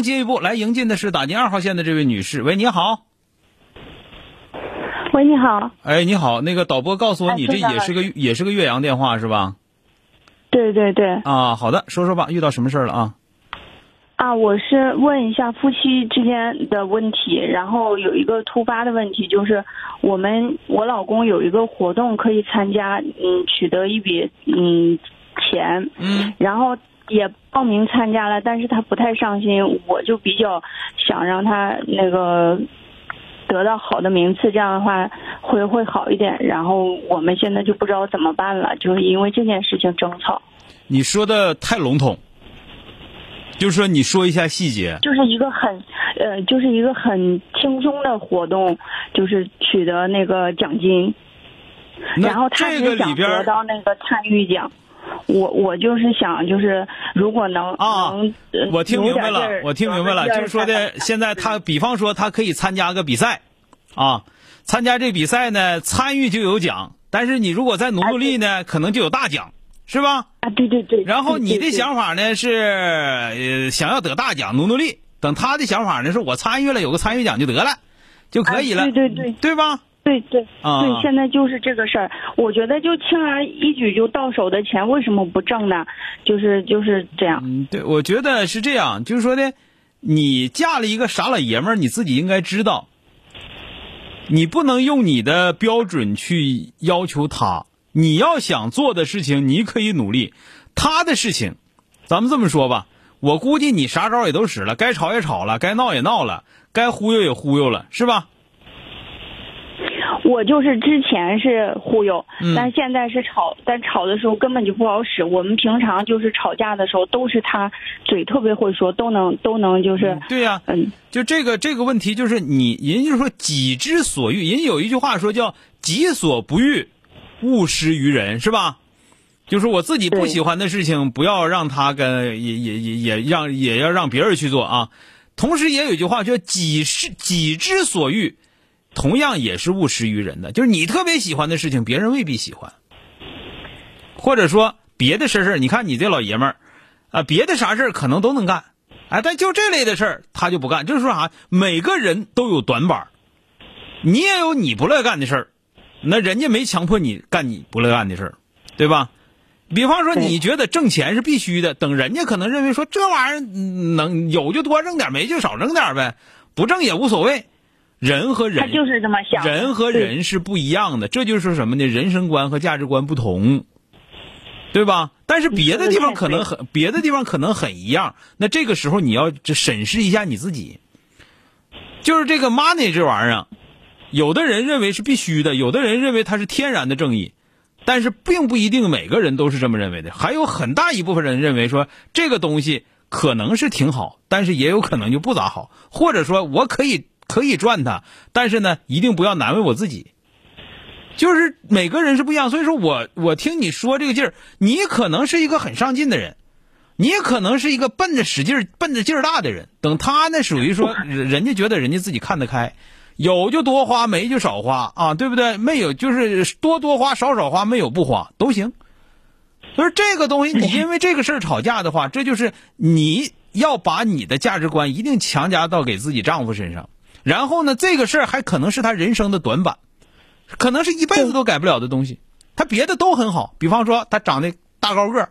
还能进一步来迎进的是打进二号线的这位女士，喂，你好。喂，你好。哎，你好，那个导播告诉我，你这也是个也是个岳阳电话是吧？对对对。啊，好的，说说吧，遇到什么事儿了啊？啊，我是问一下夫妻之间的问题，然后有一个突发的问题，就是我们我老公有一个活动可以参加，嗯，取得一笔嗯钱，嗯，然后也报名参加了，但是他不太上心，我就比较想让他那个。得到好的名次，这样的话会会好一点。然后我们现在就不知道怎么办了，就是因为这件事情争吵。你说的太笼统，就是说你说一下细节。就是一个很呃，就是一个很轻松的活动，就是取得那个奖金，然后他也想得到那个参与奖。我我就是想，就是如果能啊，我听明白了，我听明白了，就是说的现在他，比方说他可以参加个比赛，啊，参加这比赛呢，参与就有奖，但是你如果再努努力呢，可能就有大奖，是吧？啊，对对对。然后你的想法呢是呃想要得大奖，努努力。等他的想法呢是我参与了，有个参与奖就得了，就可以了，对对对，对吧？对对对，现在就是这个事儿。我觉得就轻而易举就到手的钱，为什么不挣呢？就是就是这样。嗯，对，我觉得是这样。就是说呢，你嫁了一个傻老爷们儿，你自己应该知道，你不能用你的标准去要求他。你要想做的事情，你可以努力；他的事情，咱们这么说吧，我估计你啥招也都使了，该吵也吵了，该闹也闹了，该忽悠也忽悠了，是吧？我就是之前是忽悠，但现在是吵，但吵的时候根本就不好使。我们平常就是吵架的时候，都是他嘴特别会说，都能都能就是对呀，嗯，就这个这个问题就是你，人就是说己之所欲，人有一句话说叫己所不欲，勿施于人，是吧？就是我自己不喜欢的事情，不要让他跟也也也也让也要让别人去做啊。同时也有一句话叫己是己之所欲。同样也是勿施于人的，就是你特别喜欢的事情，别人未必喜欢。或者说别的事事，你看你这老爷们儿，啊，别的啥事儿可能都能干，哎，但就这类的事儿他就不干。就是说啥，每个人都有短板你也有你不乐干的事儿，那人家没强迫你干你不乐干的事儿，对吧？比方说你觉得挣钱是必须的，等人家可能认为说这玩意儿能有就多挣点，没就少挣点呗，不挣也无所谓。人和人，他就是这么想。人和人是不一样的，这就是什么呢？人生观和价值观不同，对吧？但是别的地方可能很，别的地方可能很一样。那这个时候你要审视一下你自己。就是这个 money 这玩意儿，有的人认为是必须的，有的人认为它是天然的正义，但是并不一定每个人都是这么认为的。还有很大一部分人认为说这个东西可能是挺好，但是也有可能就不咋好，或者说我可以。可以赚它，但是呢，一定不要难为我自己。就是每个人是不一样，所以说我我听你说这个劲儿，你可能是一个很上进的人，你也可能是一个奔着使劲儿、奔着劲儿大的人。等他呢，属于说 人家觉得人家自己看得开，有就多花，没就少花啊，对不对？没有就是多多花，少少花，没有不花都行。所以这个东西，你因为这个事儿吵架的话，这就是你要把你的价值观一定强加到给自己丈夫身上。然后呢，这个事儿还可能是他人生的短板，可能是一辈子都改不了的东西。他别的都很好，比方说他长得大高个，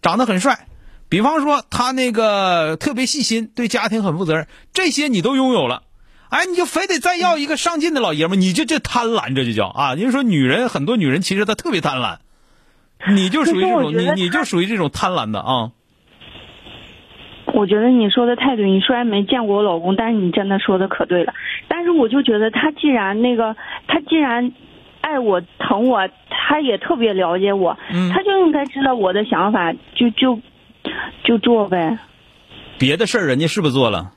长得很帅；比方说他那个特别细心，对家庭很负责任，这些你都拥有了。哎，你就非得再要一个上进的老爷们，你就这贪婪，这就叫啊！因为说女人很多女人其实她特别贪婪，你就属于这种，你你就属于这种贪婪的啊。我觉得你说的太对，你虽然没见过我老公，但是你真的说的可对了。但是我就觉得他既然那个，他既然爱我、疼我，他也特别了解我，他就应该知道我的想法，就就就做呗。别的事儿人家是不是做了？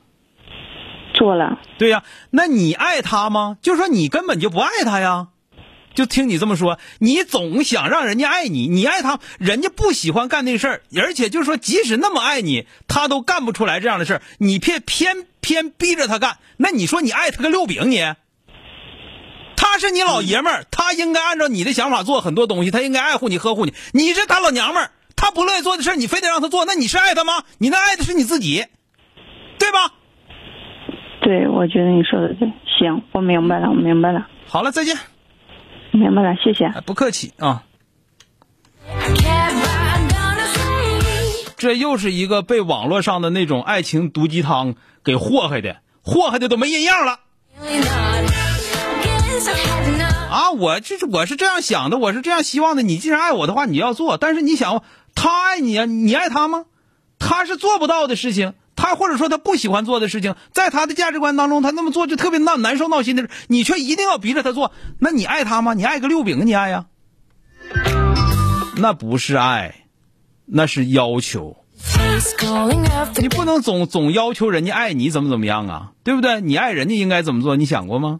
做做了。对呀，那你爱他吗？就说你根本就不爱他呀。就听你这么说，你总想让人家爱你，你爱他，人家不喜欢干那事儿，而且就是说，即使那么爱你，他都干不出来这样的事儿，你偏偏偏逼着他干，那你说你爱他个六饼你？他是你老爷们儿，他应该按照你的想法做很多东西，他应该爱护你、呵护你。你是他老娘们儿，他不乐意做的事儿，你非得让他做，那你是爱他吗？你那爱的是你自己，对吧？对，我觉得你说的对。行，我明白了，我明白了。好了，再见。明白了，谢谢。不客气啊。这又是一个被网络上的那种爱情毒鸡汤给祸害的，祸害的都没人样了。啊，我这是我是这样想的，我是这样希望的。你既然爱我的话，你要做。但是你想，他爱你啊，你爱他吗？他是做不到的事情，他或者说他不喜欢做的事情，在他的价值观当中，他那么做就特别闹难受闹心的事，你却一定要逼着他做。那你爱他吗？你爱个六饼？你爱呀？那不是爱，那是要求。你不能总总要求人家爱你怎么怎么样啊？对不对？你爱人家应该怎么做？你想过吗？